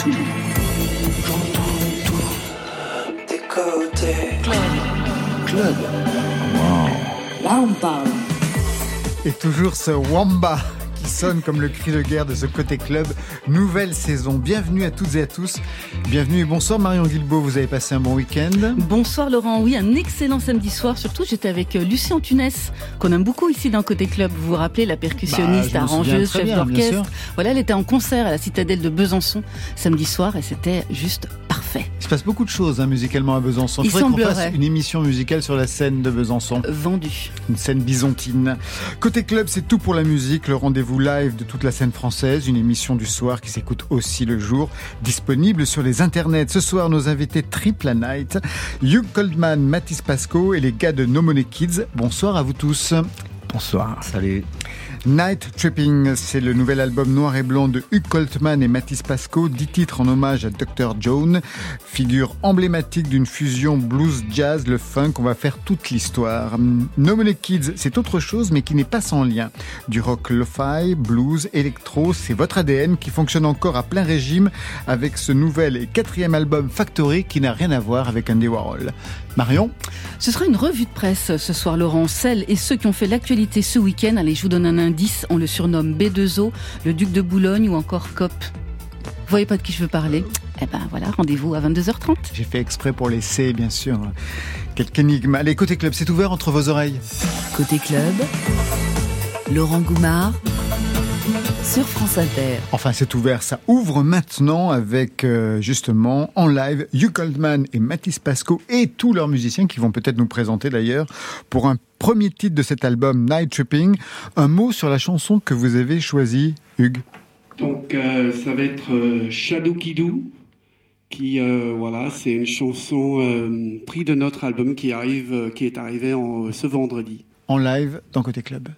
tout. J'entends tout. Des côtés. Club. Club. Wow. Là on parle. Et toujours ce Wamba sonne comme le cri de guerre de ce côté club. Nouvelle saison. Bienvenue à toutes et à tous. Bienvenue et bonsoir Marion Guilbeault. Vous avez passé un bon week-end? Bonsoir Laurent. Oui, un excellent samedi soir. Surtout, j'étais avec euh, Lucien Tunès, qu'on aime beaucoup ici dans Côté Club. Vous vous rappelez, la percussionniste, bah, arrangeuse, chef d'orchestre. Voilà, elle était en concert à la Citadelle de Besançon samedi soir et c'était juste parfait. Il se passe beaucoup de choses hein, musicalement à Besançon. Il faudrait qu'on fasse une émission musicale sur la scène de Besançon. Vendu. Une scène byzantine. Côté club, c'est tout pour la musique. Le rendez-vous live de toute la scène française. Une émission du soir qui s'écoute aussi le jour. Disponible sur les internets. Ce soir, nos invités Triple Night, Hugh Goldman, Mathis Pasco et les gars de No Money Kids. Bonsoir à vous tous. Bonsoir. Salut. Night Tripping, c'est le nouvel album noir et blanc de Hugh Coltman et Mathis Pasco, dix titres en hommage à Dr. Jones, figure emblématique d'une fusion blues jazz, le funk, on va faire toute l'histoire. No Money Kids, c'est autre chose mais qui n'est pas sans lien. Du rock lo-fi, blues, électro, c'est votre ADN qui fonctionne encore à plein régime avec ce nouvel et quatrième album Factory qui n'a rien à voir avec Andy Warhol. Marion Ce sera une revue de presse ce soir, Laurent. Celles et ceux qui ont fait l'actualité ce week-end, allez, je vous donne un indice, on le surnomme B2O, le duc de Boulogne ou encore COP. Vous voyez pas de qui je veux parler Eh ben voilà, rendez-vous à 22h30. J'ai fait exprès pour les C, bien sûr. Quelque énigme. Allez, côté club, c'est ouvert entre vos oreilles. Côté club, Laurent Goumard sur France Inter. Enfin, c'est ouvert, ça ouvre maintenant avec euh, justement en live Hugh Goldman et Mathis Pasco et tous leurs musiciens qui vont peut-être nous présenter d'ailleurs pour un premier titre de cet album Night Tripping. Un mot sur la chanson que vous avez choisie, Hugues. Donc euh, ça va être euh, Shadow Kidou qui voilà, c'est une chanson prise de notre album qui arrive qui est arrivé en, ce vendredi. En live dans Côté Club.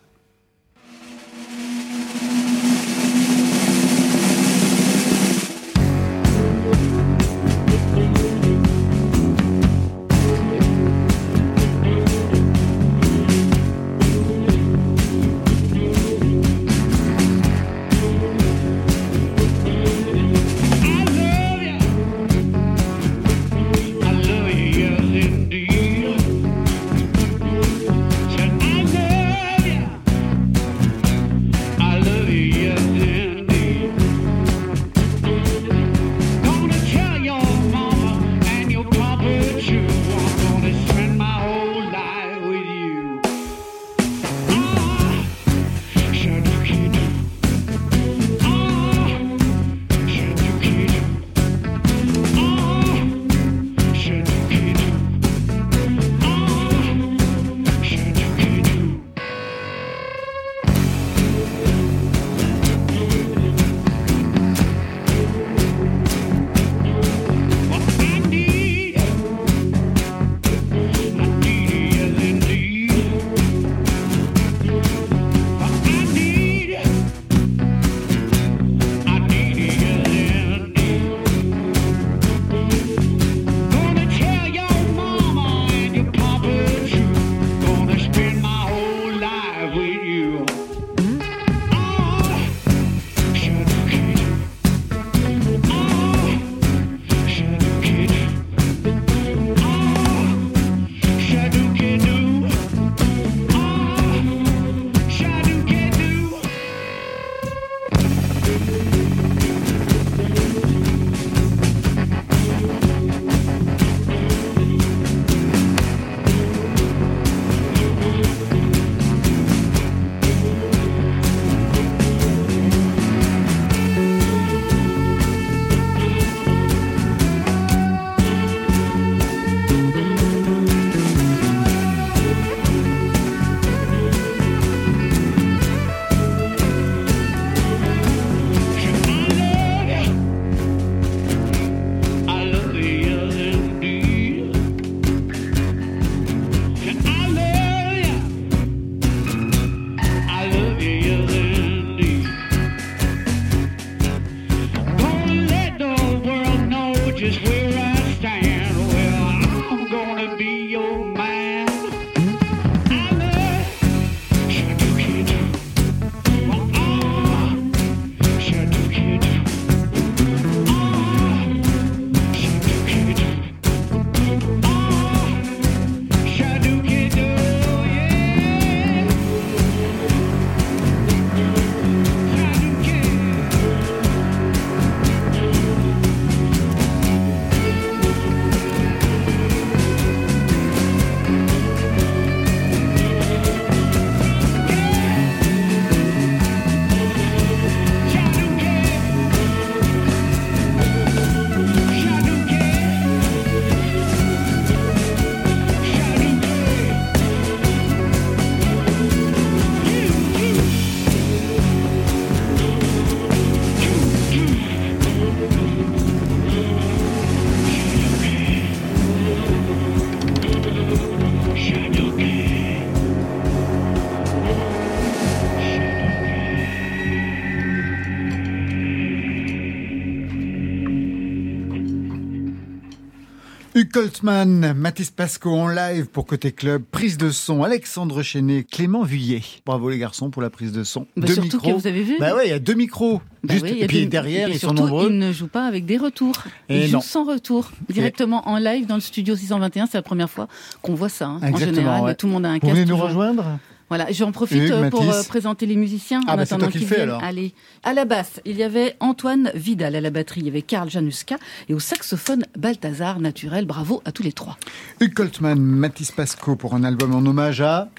Hugh Coltman, Mathis Pasco en live pour Côté Club, prise de son, Alexandre Chenet, Clément Vuillet. Bravo les garçons pour la prise de son. Bah, deux surtout micros. Que vous avez vu Bah ouais, il y a deux micros. Bah juste, et puis derrière, et ils surtout, sont nombreux. Ils ne jouent pas avec des retours. Ils jouent sans retour. Directement en live dans le studio 621. C'est la première fois qu'on voit ça. Hein. En général, tout le monde a un casque. Vous venez nous rejoindre? Voilà, j'en profite euh, pour euh, présenter les musiciens ah, en bah attendant qu'ils viennent. Allez, à la basse, il y avait Antoine Vidal, à la batterie, il y avait Karl Januska et au saxophone Balthazar Naturel. Bravo à tous les trois. Hugh Coltman, Mathis Pasco pour un album en hommage à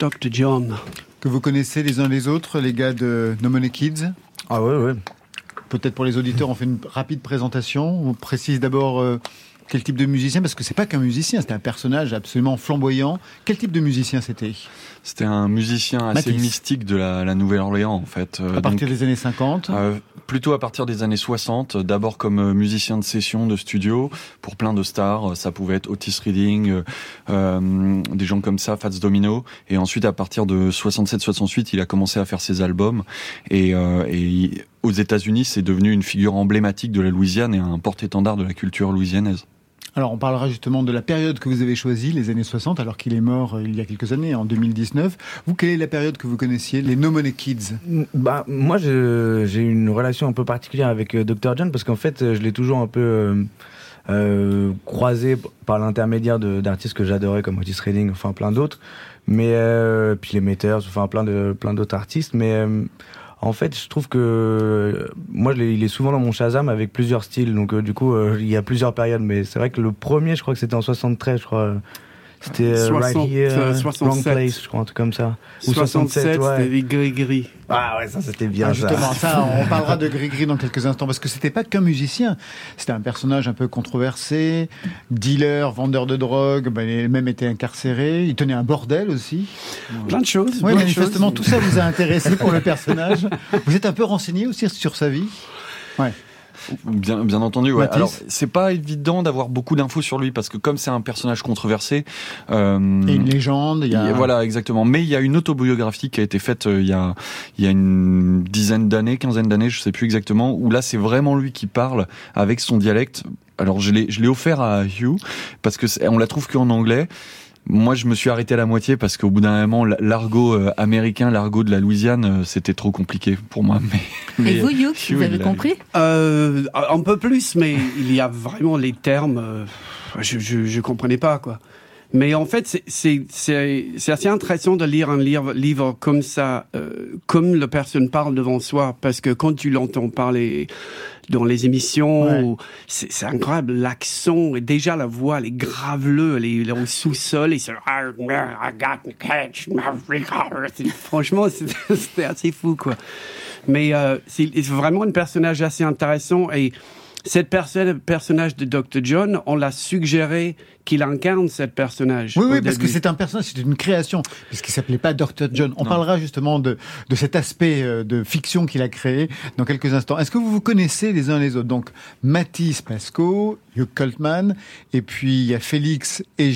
Dr John. Que vous connaissez les uns les autres, les gars de No Money Kids? Ah ouais, ouais. Peut-être pour les auditeurs, on fait une rapide présentation. On précise d'abord. Euh, quel type de musicien Parce que c'est pas qu'un musicien, c'était un personnage absolument flamboyant. Quel type de musicien c'était? C'était un musicien assez mystique de la, Nouvelle-Orléans, en fait. Euh, à partir des années 50 euh, Plutôt à partir des années 60. D'abord comme euh, musicien de session, de studio, pour plein de stars. Ça pouvait être Otis Reading, des gens comme ça, Fats Domino. Et ensuite, à partir de 67-68, il a commencé à faire ses albums. Et, et aux États-Unis, c'est devenu une figure emblématique de la Louisiane et un porte-étendard de la culture louisianaise. Alors, on parlera justement de la période que vous avez choisie, les années 60, alors qu'il est mort euh, il y a quelques années, en 2019. Vous, quelle est la période que vous connaissiez, les No Money Kids? Bah, Moi, j'ai une relation un peu particulière avec euh, Dr. John, parce qu'en fait, je l'ai toujours un peu euh, croisé par l'intermédiaire d'artistes que j'adorais, comme Otis Redding, enfin plein d'autres. Mais, puis les Meters, enfin plein d'autres plein artistes. Mais en fait, je trouve que moi, il est souvent dans mon Shazam avec plusieurs styles. Donc, euh, du coup, euh, il y a plusieurs périodes. Mais c'est vrai que le premier, je crois que c'était en 73, je crois. C'était euh, Right Here, 67. Wrong Place, je crois, un truc comme ça. Ou 67, ouais. c'était Gris-Gris. Ah ouais, ça c'était bien. Ah, justement, ça. on parlera de Gris-Gris dans quelques instants, parce que c'était pas qu'un musicien. C'était un personnage un peu controversé, dealer, vendeur de drogue, ben, il même été incarcéré, il tenait un bordel aussi. Plein de choses. Oui, manifestement, tout ça vous a intéressé pour le personnage. Vous êtes un peu renseigné aussi sur sa vie Ouais. Bien, bien entendu. Ouais. Alors, c'est pas évident d'avoir beaucoup d'infos sur lui parce que comme c'est un personnage controversé, euh, et une légende. Il y a... Voilà, exactement. Mais il y a une autobiographie qui a été faite euh, il y a il y a une dizaine d'années, quinzaine d'années, je sais plus exactement, où là c'est vraiment lui qui parle avec son dialecte. Alors je l'ai je l'ai offert à Hugh parce que on la trouve qu'en anglais. Moi, je me suis arrêté à la moitié parce qu'au bout d'un moment, l'argot euh, américain, l'argot de la Louisiane, euh, c'était trop compliqué pour moi. Mais, Et vous, vous avez compris euh, Un peu plus, mais il y a vraiment les termes, je, je, je comprenais pas quoi. Mais en fait, c'est assez intéressant de lire un livre, livre comme ça, euh, comme la personne parle devant soi, parce que quand tu l'entends parler dans les émissions, c'est incroyable, l'accent et déjà la voix, elle est graveleux, elle est, au sous-sol et c'est franchement, c'était assez fou quoi. Mais euh, c'est vraiment un personnage assez intéressant et cette personne, personnage de Dr. John, on l'a suggéré qu'il incarne cette personnage. Oui, oui, parce que c'est un personnage, c'est une création, puisqu'il s'appelait pas Dr. John. On parlera justement de, de cet aspect euh, de fiction qu'il a créé dans quelques instants. Est-ce que vous vous connaissez les uns les autres? Donc, Mathis Pasco, Hugh Coltman, et puis il y a Félix et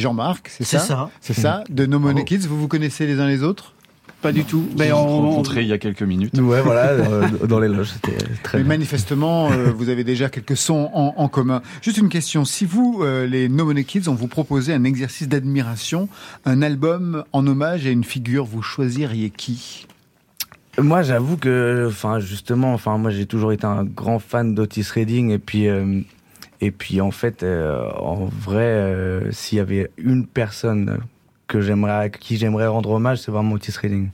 Jean-Marc, c'est ça C'est ça? C'est ça, de No Money Kids. Vous vous connaissez les uns les autres? Pas du tout. Mais on rencontré il y a quelques minutes. Ouais, voilà, euh, dans les loges, c'était très. Mais manifestement, euh, vous avez déjà quelques sons en, en, commun. Juste une question si vous, euh, les No Money Kids, on vous proposait un exercice d'admiration, un album en hommage à une figure, vous choisiriez qui? Moi, j'avoue que, enfin, justement, enfin, moi, j'ai toujours été un grand fan d'Otis Redding, et puis, et puis, en fait, en vrai, s'il y avait une personne que j'aimerais, qui j'aimerais rendre hommage, c'est vraiment Otis Redding.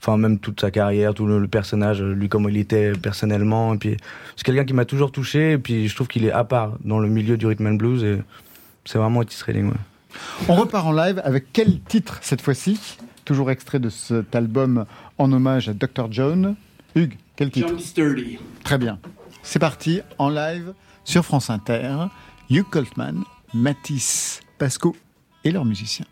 Enfin, même toute sa carrière, tout le, personnage, lui comme il était personnellement. Et puis, c'est quelqu'un qui m'a toujours touché. Et puis, je trouve qu'il est à part dans le milieu du rhythm and blues. Et c'est vraiment Otis Redding. Ouais. On repart en live avec quel titre cette fois-ci? Toujours extrait de cet album en hommage à Dr. John. Hugues, quel titre? John Sturdy. Très bien. C'est parti en live sur France Inter. Hugh Coltman, Matisse Pasco et leurs musiciens.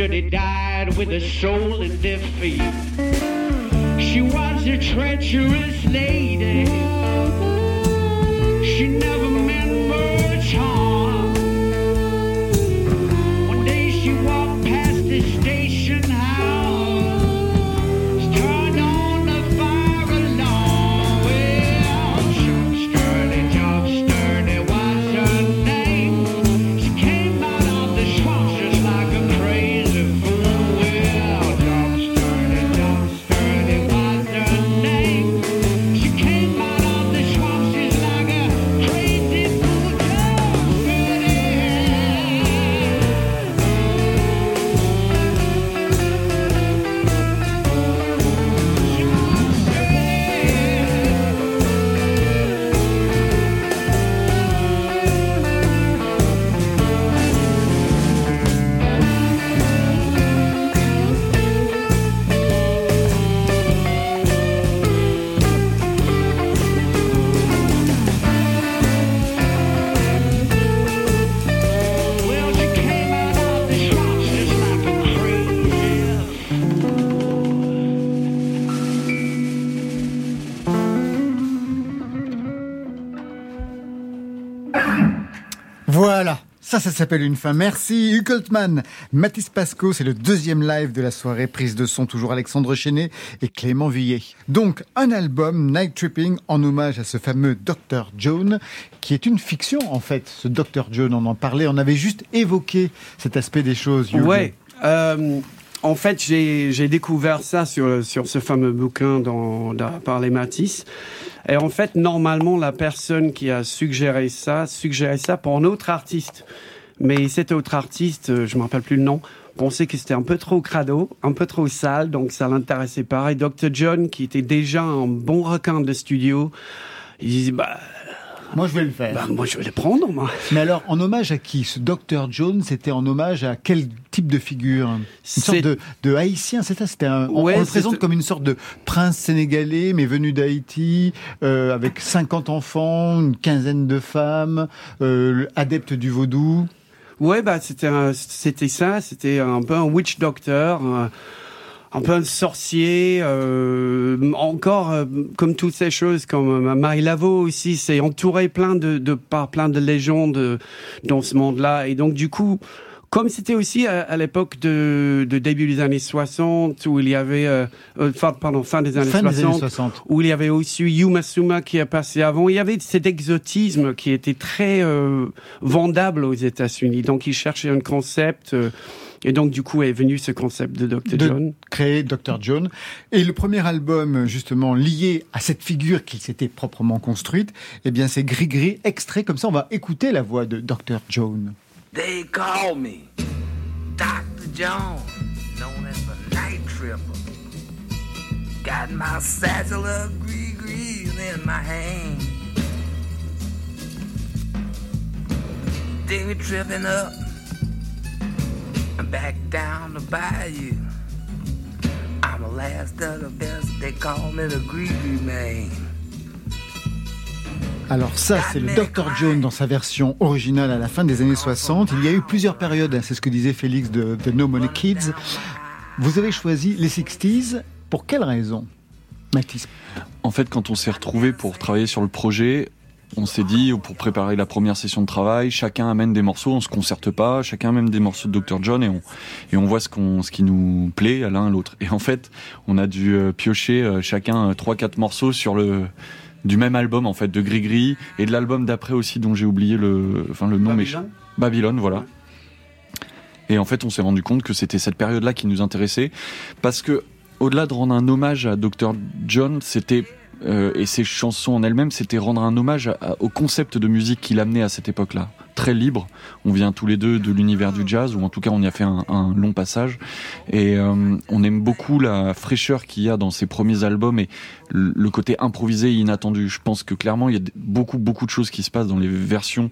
Jump steady died with a soul in their feet. She was a treacherous lady. Ça, ça s'appelle une fin. Merci, Hugh Coltman. Mathis Pasco, c'est le deuxième live de la soirée. Prise de son, toujours Alexandre Chenet et Clément Villet. Donc, un album, Night Tripping, en hommage à ce fameux Dr. Jones, qui est une fiction, en fait. Ce Dr. Jones, on en parlait. On avait juste évoqué cet aspect des choses. Hugh. Ouais. euh, en fait, j'ai découvert ça sur, sur ce fameux bouquin dans, par les Matisse. Et en fait, normalement, la personne qui a suggéré ça, suggéré ça pour un autre artiste. Mais cet autre artiste, euh, je me rappelle plus le nom, pensait que c'était un peu trop crado, un peu trop sale, donc ça l'intéressait pas. Et Dr. John, qui était déjà un bon requin de studio, il disait, bah, Moi, je vais le faire. bah, moi, je vais le prendre, moi. Mais alors, en hommage à qui? Ce Dr. Jones, c'était en hommage à quel type de figure? Une sorte de, de haïtien, c'est ça? C'était un, on- Ouais, on le présente comme une sorte de prince sénégalais, mais venu d'Haïti, euh, avec 50 enfants, une quinzaine de femmes, euh, adepte du vaudou. Ouais, bah c'était c'était ça, c'était un peu un witch doctor, un, un peu un sorcier, euh, encore euh, comme toutes ces choses, comme euh, Marie Laveau aussi, c'est entouré plein de, de par plein de légendes dans ce monde-là, et donc du coup. Comme c'était aussi à, à l'époque de, de début des années 60 où il y avait, euh, euh, fin, pardon, fin des années Fin 60, des années 60. où il y avait aussi Yuma Suma qui a passé avant. Il y avait cet exotisme qui était très euh, vendable aux États-Unis. Donc, il cherchait un concept. euh, et donc, du coup, est venu ce concept de Dr. de John. créer Dr. John. Et le premier album, justement, lié à cette figure qu'il s'était proprement construite, eh bien, c'est Gris Gris, extrait comme ça. On va écouter la voix de Dr. John. They call me Dr. Jones, known as the Night Tripper. Got my satchel of gree in my hand. They tripping up and back down the bayou. I'm the last of the best, they call me the Greedy Man. Alors ça, c'est le Dr. John dans sa version originale à la fin des années 60. Il y a eu plusieurs périodes, hein, c'est ce que disait Félix de The No Money Kids. Vous avez choisi les 60s, pour quelle raison Mathis? En fait, quand on s'est retrouvé pour travailler sur le projet, on s'est dit pour préparer la première session de travail, chacun amène des morceaux, on se concerte pas, chacun amène des morceaux de Dr John et on et on voit ce qu'on ce qui nous plaît à l'un à l'autre. Et en fait, on a dû euh, piocher euh, chacun euh, trois quatre morceaux sur le du même album en fait de Gris Gris et de l'album d'après aussi dont j'ai oublié le enfin le nom mais Babylone Babylone, voilà. Et en fait, on s'est rendu compte que c'était cette période-là qui nous intéressait, parce que au-delà de rendre un hommage à Dr. John, c'était euh, et ses chansons en elles-mêmes, c'était rendre un hommage au concept de musique qu'il amenait à cette époque-là. Très libre. On vient tous les deux de l'univers du jazz, ou en tout cas, on y a fait un, long passage. Et euh, on aime beaucoup la fraîcheur qu'il y a dans ses premiers albums et le côté improvisé et inattendu. Je pense que clairement, il y a beaucoup, beaucoup de choses qui se passent dans les versions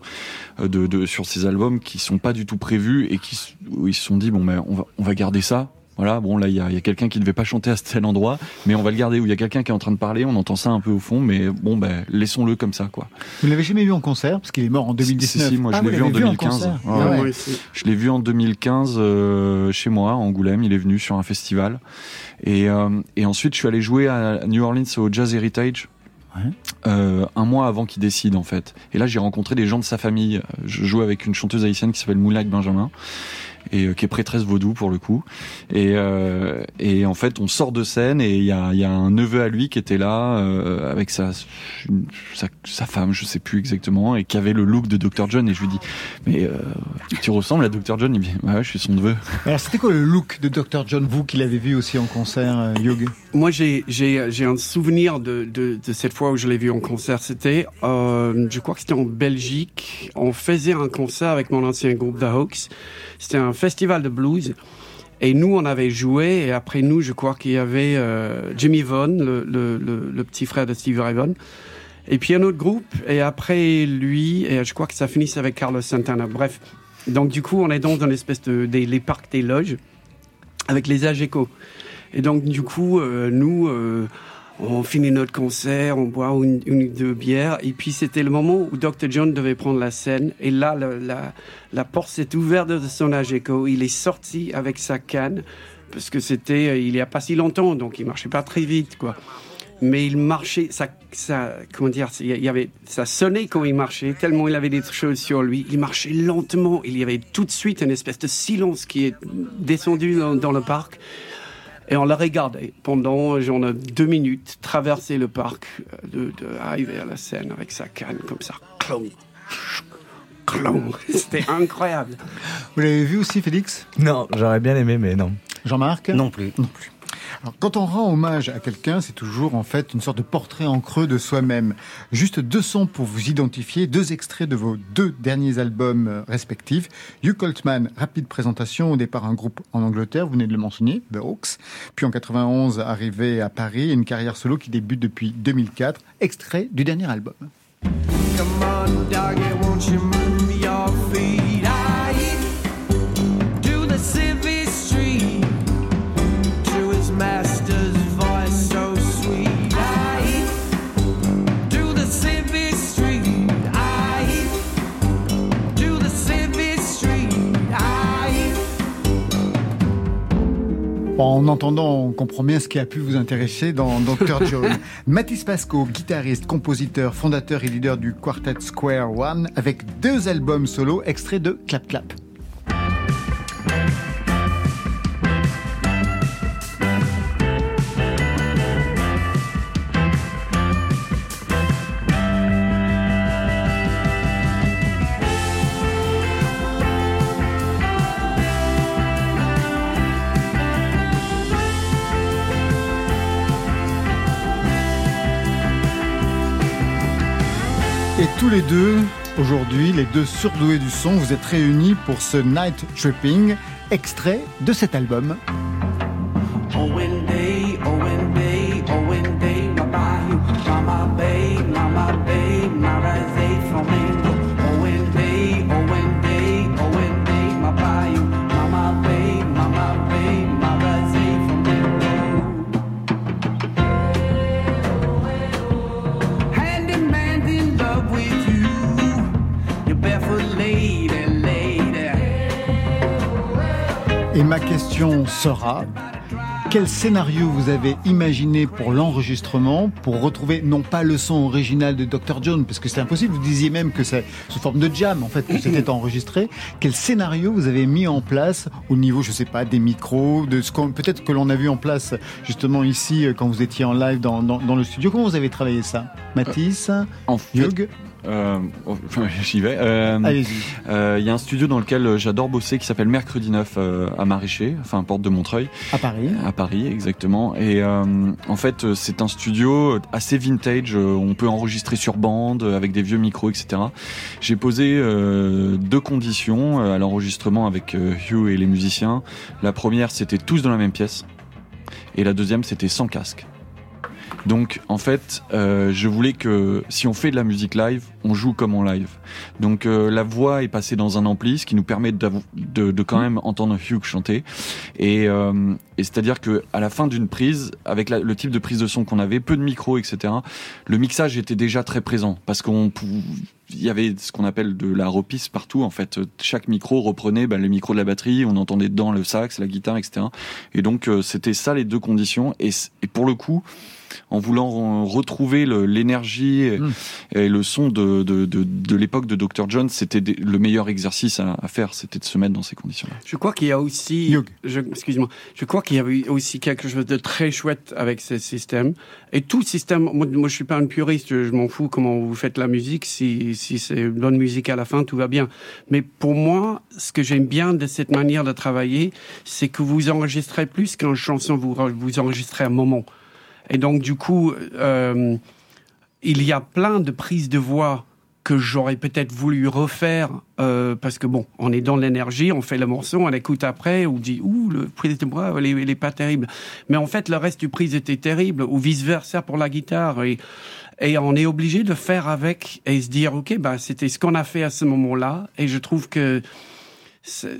euh, de, sur ces albums qui sont pas du tout prévus et qui où ils se sont dit bon ben on va on va garder ça. Voilà, bon là il y a, il y a quelqu'un qui devait pas chanter à tel endroit, mais on va le garder. Où il y a quelqu'un qui est en train de parler, on entend ça un peu au fond, mais bon ben laissons-le comme ça quoi. Vous ne l'avez jamais vu en concert parce qu'il est mort en 2019. Si, si, moi, je l'ai vu en l'avez 2015. concert. Ouais, Ah ouais. ouais. Moi aussi. Je l'ai vu en 2015 euh, chez moi, à Angoulême. Il est venu sur un festival. Et, euh, et ensuite, je suis allé jouer à New Orleans au Jazz Heritage. Euh, un mois avant qu'il décide en fait. Et là j'ai rencontré des gens de sa famille. Je joue avec une chanteuse haïtienne qui s'appelle Moulak Benjamin et euh, qui est prêtresse vaudou pour le coup. Et, euh, et en fait on sort de scène et il y a, il y a un neveu à lui qui était là euh, avec sa, sa sa femme, je sais plus exactement, et qui avait le look de Dr John. Et je lui dis mais euh, tu ressembles à Dr John? Il me dit ouais, je suis son neveu. Alors, c'était quoi le look de Dr. John, vous qui l'avez vu aussi en concert, euh, Hugh Moi, j'ai j'ai j'ai un souvenir de, de de cette fois où je l'ai vu en concert. C'était, euh, je crois que c'était en Belgique. On faisait un concert avec mon ancien groupe The Hawks. C'était un festival de blues. Et nous, on avait joué. Et après nous, je crois qu'il y avait euh, Jimmy Vaughan, le, le, le, petit frère de Steve Ray Vaughan. Et puis un autre groupe. Et après lui, et je crois que ça finissait avec Carlos Santana. Bref. Donc du coup, on est dans une espèce de des, les parcs des loges avec les AGECO. Et donc, du coup, euh, nous, euh, on finit notre concert, on boit une, ou deux bières, et puis c'était le moment où Dr. John devait prendre la scène, et là, le- la, la porte s'est ouverte de son AGECO, il est sorti avec sa canne, parce que c'était euh, il y a pas si longtemps, donc il marchait pas très vite, quoi. Mais il marchait, ça, ça, comment dire, il y avait, ça sonnait quand il marchait, tellement il avait des choses sur lui. Il marchait lentement, il y avait tout de suite une espèce de silence qui est descendu dans le parc. Et on l'a regardé pendant genre deux minutes, traverser le parc, euh, de, de arriver à la scène avec sa canne comme ça. Clong. Clong. C'était incroyable. Vous l'avez vu aussi, Félix? Non, j'aurais bien aimé, mais non. Jean-Marc? Non plus. Non plus. Alors, quand on rend hommage à quelqu'un, c'est toujours en fait une sorte de portrait en creux de soi-même. Juste deux sons pour vous identifier, deux extraits de vos deux derniers albums euh, respectifs. Hugh Coltman, rapide présentation, au départ un groupe en Angleterre, vous venez de le mentionner, The Hawks. Puis en 91, arrivé à Paris, une carrière solo qui débute depuis 2004. Extrait du dernier album. En entendant, on comprend bien ce qui a pu vous intéresser dans Dr. John. Mathis Pasco, guitariste, compositeur, fondateur et leader du Quartet Square One, avec deux albums solo extraits de Clap Clap. Tous les deux, aujourd'hui, les deux surdoués du son, vous êtes réunis pour ce Night Tripping, extrait de cet album. Oh, Et ma question sera, Quel scénario vous avez imaginé pour l'enregistrement, pour retrouver non pas le son original de Dr. John, parce que c'est impossible, vous disiez même que c'est sous forme de jam, en fait, que c'était enregistré. Quel scénario vous avez mis en place au niveau, je sais pas, des micros, de ce qu'on, peut-être que l'on a vu en place, justement, ici, euh, quand vous étiez en live dans, dans, dans le studio. Comment vous avez travaillé ça? Mathis? En fait, euh, enfin, j'y vais. Euh, Allez-y. euh, Il y a un studio dans lequel euh, j'adore bosser qui s'appelle Mercredi 9 euh, à Maraîcher, enfin porte de Montreuil. À Paris. À Paris, exactement. Et euh, en fait, c'est un studio assez vintage. On peut enregistrer sur bande avec des vieux micros, etc. J'ai posé deux conditions à l'enregistrement avec Hugh et les musiciens. La première, c'était tous dans la même pièce. Et la deuxième, c'était sans casque. Donc, en fait, euh, je voulais que si on fait de la musique live, on joue comme en live. Donc, euh, la voix est passée dans un ampli, ce qui nous permet de, de quand même entendre Hugh chanter. Et, euh, et c'est-à-dire que à la fin d'une prise, avec la- le type de prise de son qu'on avait, peu de micros, etc., le mixage était déjà très présent parce qu'on il y avait ce qu'on appelle de la repisse partout. En fait, chaque micro reprenait bah, le micro de la batterie, on entendait dedans le sax, la guitare, etc. Et donc euh, c'était ça les deux conditions. Et, et pour le coup, en voulant re- retrouver l'énergie et, Mm. et le son de, de, de, de l'époque de Dr. John, c'était le meilleur exercice à, à faire, c'était de se mettre dans ces conditions-là. Je crois qu'il y a aussi, excuse-moi, je crois qu'il y avait aussi quelque chose de très chouette avec ce système. Et tout système, moi, moi je suis pas un puriste, je, je m'en fous comment vous faites la musique. Si, si c'est une bonne musique à la fin, tout va bien. Mais pour moi, ce que j'aime bien de cette manière de travailler, c'est que vous enregistrez plus qu'une chanson, vous, vous enregistrez un moment. Et donc, du coup, euh, il y a plein de prises de voix que j'aurais peut-être voulu refaire euh, parce que bon, on est dans l'énergie, on fait le morceau, on l'écoute après, on dit ouh le prise de voix, elle elle est pas terrible. Mais en fait, le reste du prise était terrible ou vice versa pour la guitare et et on est obligé de faire avec et se dire ok bah c'était ce qu'on a fait à ce moment-là et je trouve que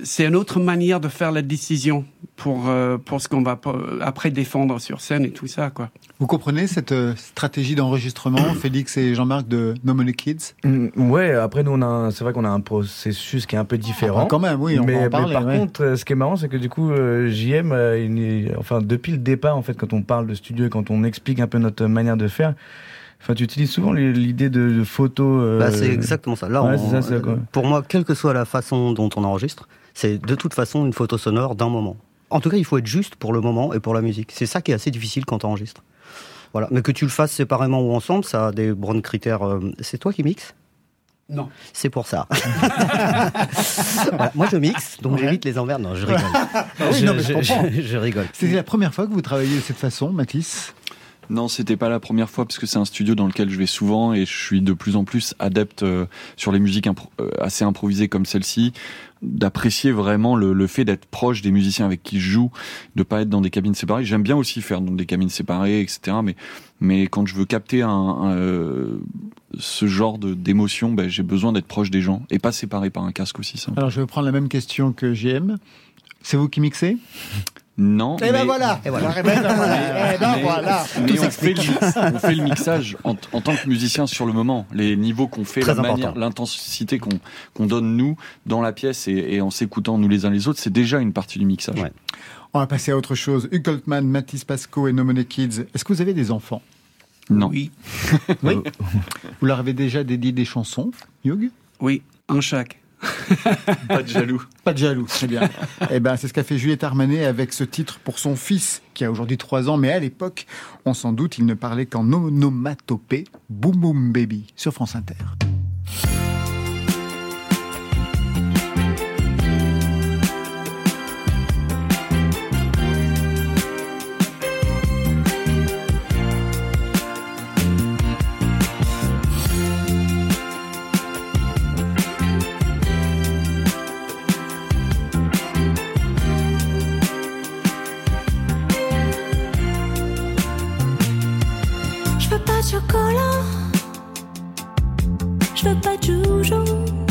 c'est une autre manière de faire la décision pour euh, pour ce qu'on va après défendre sur scène et tout ça quoi. Vous comprenez cette euh, stratégie d'enregistrement, Félix et Jean-Marc de No Money Kids? Mm, Ouais, après nous on a, un- c'est vrai qu'on a un processus qui est un peu différent. Ah, Quand même, oui, on mais, en mais parler. par ouais. contre, euh, ce qui est marrant, c'est que du coup, euh, JM, euh, il enfin depuis le départ, en fait, quand on parle de studio et quand on explique un peu notre manière de faire, enfin, tu utilises souvent l'idée de, de photos. euh, Bah, c'est exactement ça. Là, ouais, on- c'est ça, c'est quoi. pour moi, quelle que soit la façon dont on enregistre, c'est de toute façon une photo sonore d'un moment. En tout cas, il faut être juste pour le moment et pour la musique. C'est ça qui est assez difficile quand on enregistres. Voilà. Mais que tu le fasses séparément ou ensemble, ça a des bons critères. euh, C'est toi qui mixes Non. C'est pour ça. Voilà, Moi, je mixe, donc Ouais. j'évite les emmerdes. Non, je rigole. oui, non, mais je rigole. C'était la première fois que vous travailliez de cette façon, Mathis? Non, c'était pas la première fois parce que c'est un studio dans lequel je vais souvent et je suis de plus en plus adepte euh, sur les musiques euh, assez improvisées comme celle-ci, d'apprécier vraiment le, fait d'être proche des musiciens avec qui je joue, de pas être dans des cabines séparées. J'aime bien aussi faire donc des cabines séparées, etc. Mais mais quand je veux capter un, euh, ce genre d'émotion, ben, j'ai besoin d'être proche des gens et pas séparé par un casque aussi. Ça. Alors je vais prendre la même question que JM. C'est vous qui mixez? Non. Eh ben mais- voilà, Et voilà. Eh ben voilà. Eh ben Mais- voilà. mais on, fait le, mix- on fait le mixage en, en tant que musicien sur le moment. Les niveaux qu'on fait, Très la manière, l'intensité qu'on donne nous dans la pièce et, et en s'écoutant nous les uns les autres, c'est déjà une partie du mixage. Ouais. On va passer à autre chose. Hugh Goldman, Mathis Pasco et No Money Kids. Est-ce que vous avez des enfants? Non. Oui, Oui. Vous leur avez déjà dédié des chansons, Hugh oui, un chaque. Pas de jaloux. Pas de jaloux, très bien. eh ben, c'est ce qu'a fait Juliette Armanet avec ce titre pour son fils, qui a aujourd'hui 3 ans, mais à l'époque, on s'en doute, il ne parlait qu'en onomatopée. Boom Boom Baby sur France Inter. Chocolat. Je veux pas de joujou.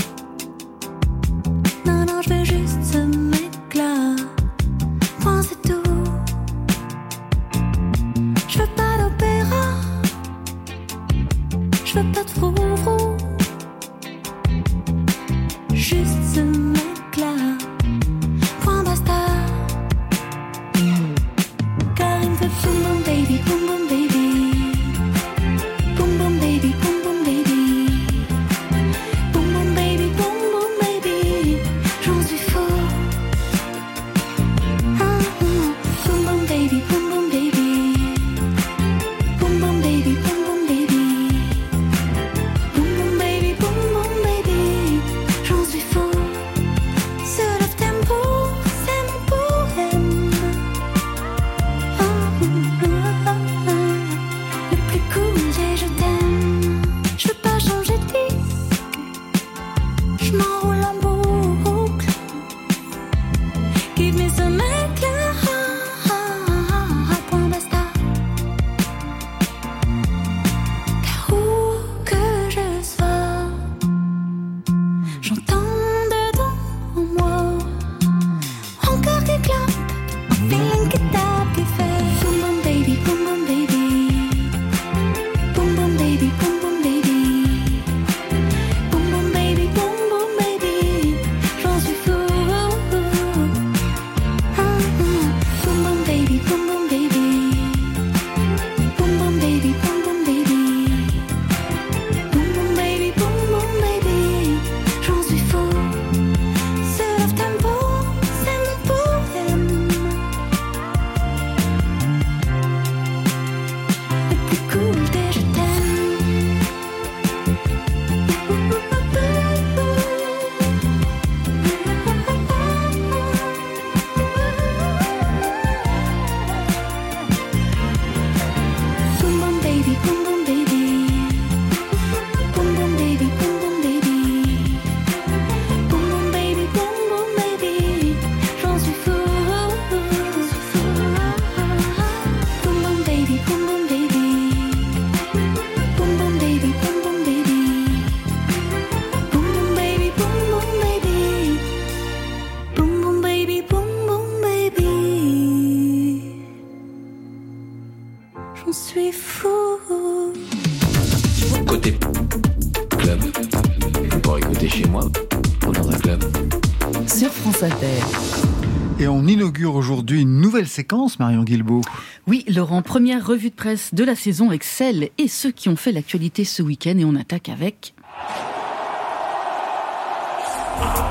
Séquence, Marion Guilbault. Oui, Laurent, première revue de presse de la saison Excel et ceux qui ont fait l'actualité ce week-end et on attaque avec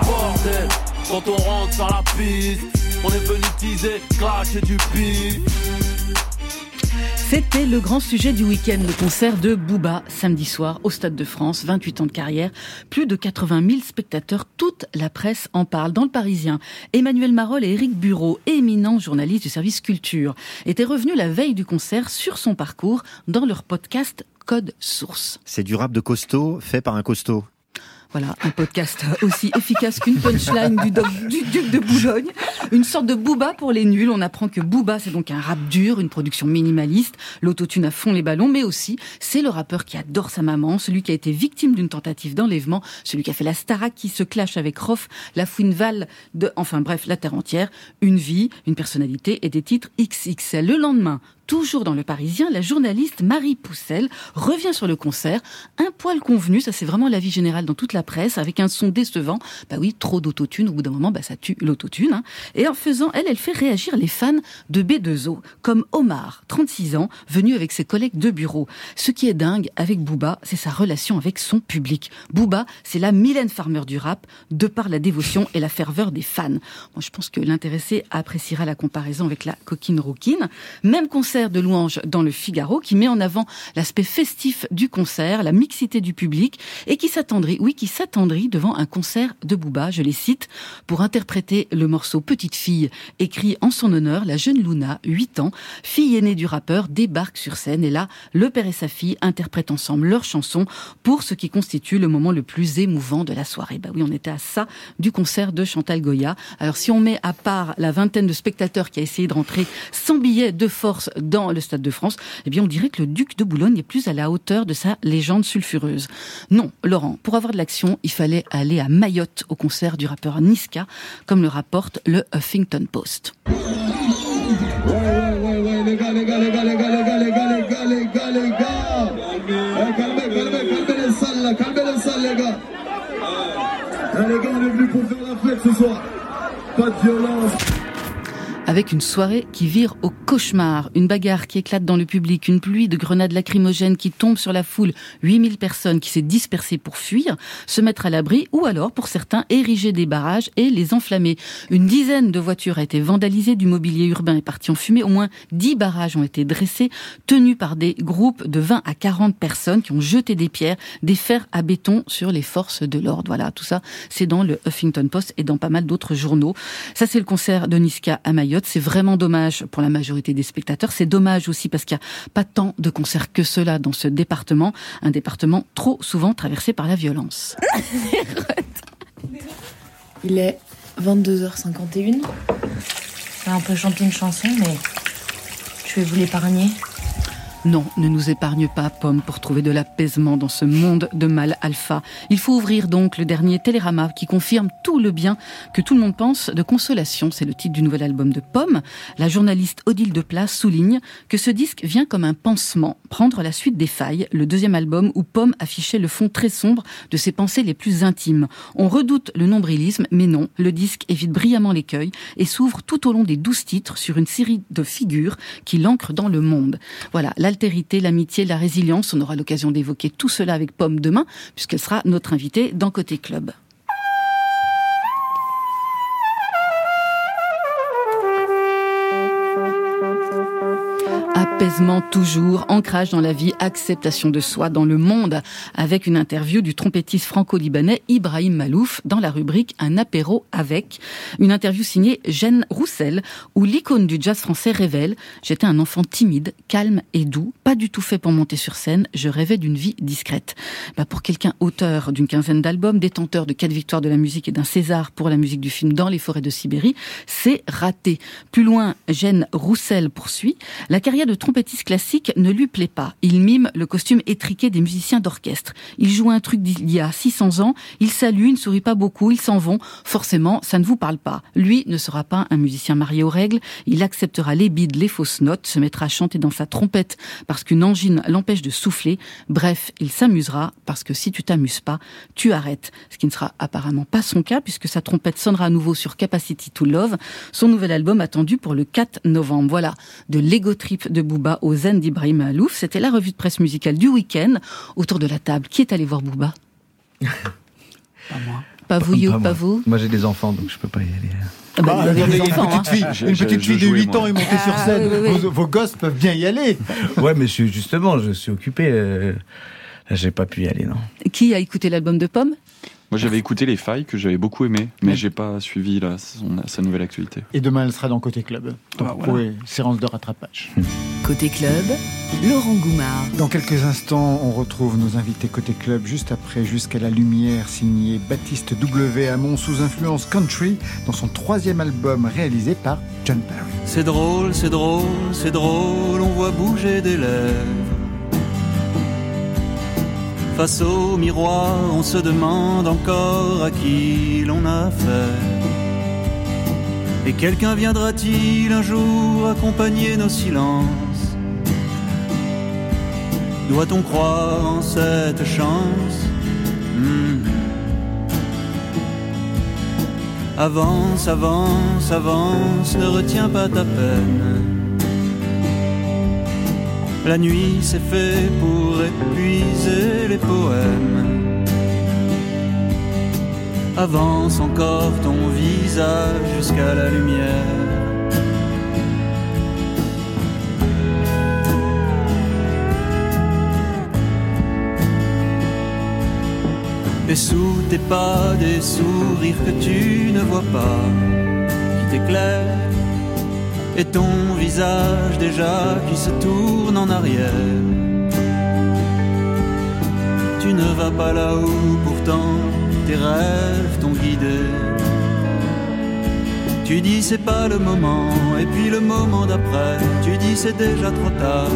Bordel, quand on rentre sur la piste, on est venu teaser, clasher du beat. C'était le grand sujet du week-end, le concert de Booba, samedi soir, au Stade de France, 28 ans de carrière, plus de 80 000 spectateurs, toute la presse en parle. Dans le Parisien, Emmanuel Marolles et Éric Bureau, éminents journalistes du service culture, étaient revenus la veille du concert sur son parcours dans leur podcast Code Source. C'est du rap de costaud fait par un costaud. Voilà, un podcast aussi efficace qu'une punchline du, duc de Boulogne. Une sorte de Booba pour les nuls. On apprend que Booba, c'est donc un rap dur, une production minimaliste, l'autotune à fond les ballons, mais aussi, c'est le rappeur qui adore sa maman, celui qui a été victime d'une tentative d'enlèvement, celui qui a fait la Starac, qui se clash avec Rof, la Fouineval, de, enfin bref, la terre entière, une vie, une personnalité et des titres XXL. Le lendemain, Toujours dans le Parisien, la journaliste Marie Poussel revient sur le concert, un poil convenu, ça c'est vraiment l'avis général dans toute la presse, avec un son décevant. Bah oui, trop d'autotune, au bout d'un moment, bah ça tue l'autotune. hein. Et en faisant, elle, elle fait réagir les fans de B2O, comme Omar, 36 ans, venu avec ses collègues de bureau. Ce qui est dingue avec Booba, c'est sa relation avec son public. Booba, c'est la Mylène Farmer du rap, de par la dévotion et la ferveur des fans. Moi, je pense que l'intéressé appréciera la comparaison avec la coquine rouquine. Même concert de louanges dans le Figaro qui met en avant l'aspect festif du concert, la mixité du public et qui s'attendrit, oui, qui s'attendrit devant un concert de Booba, je les cite, pour interpréter le morceau Petite fille, écrit en son honneur, la jeune Luna, 8 ans, fille aînée du rappeur, débarque sur scène et là, le père et sa fille interprètent ensemble leur chanson pour ce qui constitue le moment le plus émouvant de la soirée. Bah oui, on était à ça du concert de Chantal Goya. Alors si on met à part la vingtaine de spectateurs qui a essayé de rentrer sans billet de force dans le Stade de France, eh bien on dirait que le duc de Boulogne est plus à la hauteur de sa légende sulfureuse. Non, Laurent, pour avoir de l'action, il fallait aller à Mayotte au concert du rappeur Niska, comme le rapporte le Huffington Post. Eh. Eh. Avec une soirée qui vire au cauchemar, une bagarre qui éclate dans le public, une pluie de grenades lacrymogènes qui tombe sur la foule, 8000 personnes qui s'est dispersées pour fuir, se mettre à l'abri ou alors, pour certains, ériger des barrages et les enflammer. Une dizaine de voitures a été vandalisée, du mobilier urbain est parti en fumée, au moins 10 barrages ont été dressés, tenus par des groupes de 20 à 40 personnes qui ont jeté des pierres, des fers à béton sur les forces de l'ordre. Voilà, tout ça, c'est dans le Huffington Post et dans pas mal d'autres journaux. Ça, c'est le concert de Niska à Mayotte. C'est vraiment dommage pour la majorité des spectateurs. C'est dommage aussi parce qu'il n'y a pas tant de concerts que cela dans ce département, un département trop souvent traversé par la violence. Il est 22h51. On peut chanter une chanson, mais je vais vous l'épargner. Non, ne nous épargne pas, Pomme, pour trouver de l'apaisement dans ce monde de mal alpha. Il faut ouvrir donc le dernier Télérama qui confirme tout le bien que tout le monde pense de consolation. C'est le titre du nouvel album de Pomme. La journaliste Odile Deplat souligne que ce disque vient comme un pansement, prendre la suite des failles, le deuxième album où Pomme affichait le fond très sombre de ses pensées les plus intimes. On redoute le nombrilisme, mais non, le disque évite brillamment l'écueil et s'ouvre tout au long des douze titres sur une série de figures qui l'ancrent dans le monde. L'altérité, l'amitié, la résilience. On aura l'occasion d'évoquer tout cela avec Pomme demain, puisqu'elle sera notre invitée dans Côté Club. Apaisement toujours, ancrage dans la vie, acceptation de soi dans le monde, avec une interview du trompettiste franco-libanais Ibrahim Malouf dans la rubrique Un apéro avec. Une interview signée Jeanne Roussel, où l'icône du jazz français révèle J'étais un enfant timide, calme et doux, pas du tout fait pour monter sur scène, je rêvais d'une vie discrète. Bah pour quelqu'un auteur d'une quinzaine d'albums, détenteur de quatre victoires de la musique et d'un César pour la musique du film Dans les forêts de Sibérie, c'est raté. Plus loin, Jeanne Roussel poursuit. La carrière de trompettiste classique ne lui plaît pas. Il mime le costume étriqué des musiciens d'orchestre. Il joue un truc d'il y a 600 ans, il salue, il ne sourit pas beaucoup, ils s'en vont. Forcément, ça ne vous parle pas. Lui ne sera pas un musicien marié aux règles, il acceptera les bides, les fausses notes, se mettra à chanter dans sa trompette parce qu'une angine l'empêche de souffler. Bref, il s'amusera parce que si tu t'amuses pas, tu arrêtes. Ce qui ne sera apparemment pas son cas puisque sa trompette sonnera à nouveau sur Capacity to Love, son nouvel album attendu pour le 4 novembre. Voilà, de l'ego trip de Booba au zen d'Ibrahim Alouf. C'était la revue de presse musicale du week-end. Autour de la table, qui est allé voir Booba? Pas moi. Pas vous, Yo, Pas vous? Moi j'ai des enfants donc je peux pas y aller. Ah bah, attendez, une petite fille, Je- une je- petite je fille de jouais, 8 moi. ans est montée Ah, sur scène. oui, oui, oui. Vos, vos gosses peuvent bien y aller. Ouais, mais je justement, je suis occupé. euh, là, j'ai pas pu y aller, non. Qui a écouté l'album de Pomme? Moi, j'avais écouté Les Failles que j'avais beaucoup aimé, mais j'ai pas suivi là, son- sa nouvelle actualité. Et demain, elle sera dans Côté Club. Donc, Ah, voilà. séance de rattrapage. Côté club, Laurent Goumard. Dans quelques instants, on retrouve nos invités Côté Club juste après Jusqu'à la lumière, signé Baptiste W. Hamon sous influence country dans son troisième album réalisé par John Barry. C'est drôle, c'est drôle, c'est drôle, on voit bouger des lèvres. Face au miroir, on se demande encore à qui l'on a affaire. Et quelqu'un viendra-t-il un jour accompagner nos silences? Doit-on croire en cette chance? Hmm. Avance, avance, avance, ne retiens pas ta peine. La nuit c'est fait pour épuiser les poèmes. Avance encore ton visage jusqu'à la lumière. Et sous tes pas des sourires que tu ne vois pas, qui t'éclairent, et ton visage déjà qui se tourne en arrière. Tu ne vas pas là où pourtant tes rêves t'ont guidé. Tu dis c'est pas le moment, et puis le moment d'après, tu dis c'est déjà trop tard.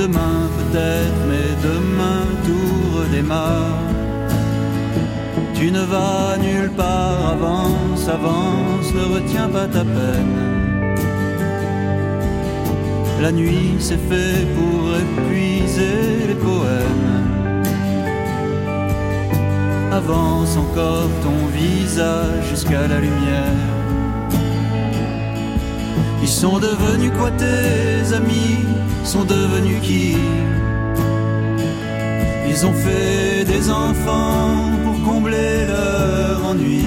Demain peut-être, mais demain tout redémarre. Tu ne vas nulle part, avance, avance, ne retiens pas ta peine. La nuit c'est fait pour épuiser les poèmes. Avance encore ton visage jusqu'à la lumière. Ils sont devenus quoi tes amis Sont devenus qui? Ils ont fait des enfants pour combler leur ennui.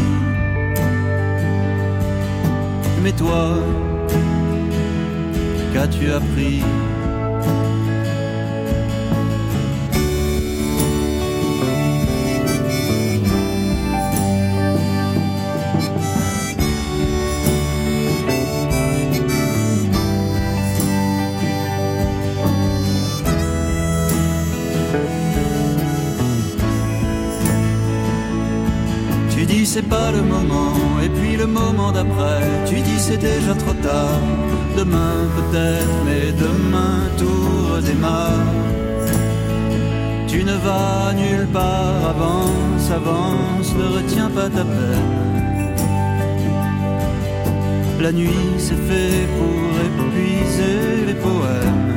Mais toi, qu'as-tu appris Tu dis c'est pas le moment, et puis le moment d'après, tu dis c'est déjà Demain peut-être, mais demain tout redémarre. Tu ne vas nulle part, avance, avance, ne retiens pas ta peine. La nuit c'est fait pour épuiser les poèmes.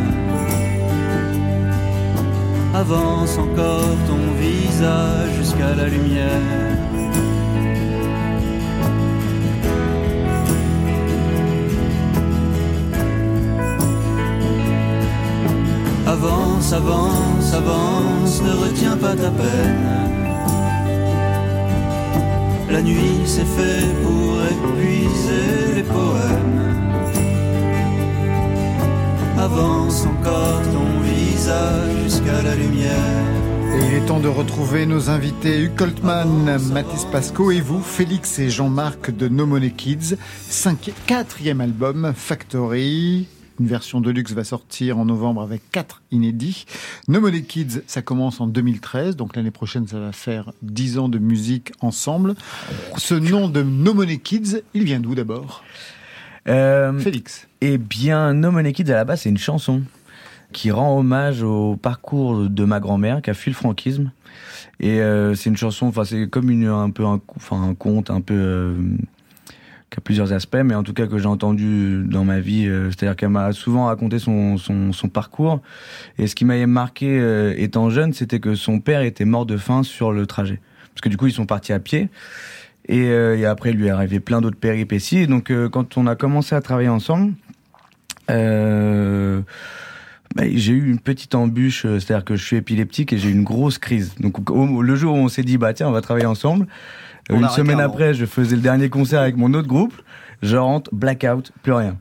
Avance encore ton visage jusqu'à la lumière. Avance, avance, avance, ne retiens pas ta peine. La nuit c'est fait pour épuiser les poèmes. Avance encore ton visage jusqu'à la lumière. Et il est temps de retrouver nos invités Hugh Coltman, Mathis Pasco et vous, Félix et Jean-Marc de No Money Kids. Quatrième album, Factory. Une version de luxe va sortir en novembre avec quatre inédits. No Money Kids, ça commence en 2013, donc l'année prochaine, ça va faire 10 ans de musique ensemble. Ce nom de No Money Kids, il vient d'où d'abord? Euh, Félix. Eh bien, No Money Kids à la base, c'est une chanson. qui rend hommage au parcours de ma grand-mère qui a fui le franquisme. Et euh, c'est une chanson, enfin c'est comme une un peu un, enfin un conte un peu euh, qui a plusieurs aspects, mais en tout cas que j'ai entendu dans ma vie. euh, C'est-à-dire qu'elle m'a souvent raconté son, son, son parcours. Et ce qui m'avait marqué euh, étant jeune, c'était que son père était mort de faim sur le trajet. Parce que du coup, ils sont partis à pied. Et, euh, et après, il lui est arrivé plein d'autres péripéties. Et donc, euh, quand on a commencé à travailler ensemble, euh, bah, j'ai eu une petite embûche, euh, c'est-à-dire que je suis épileptique et j'ai eu une grosse crise. Donc, le jour où on s'est dit, bah tiens, on va travailler ensemble, On une semaine après, je faisais le dernier concert avec mon autre groupe, je rentre, blackout, plus rien.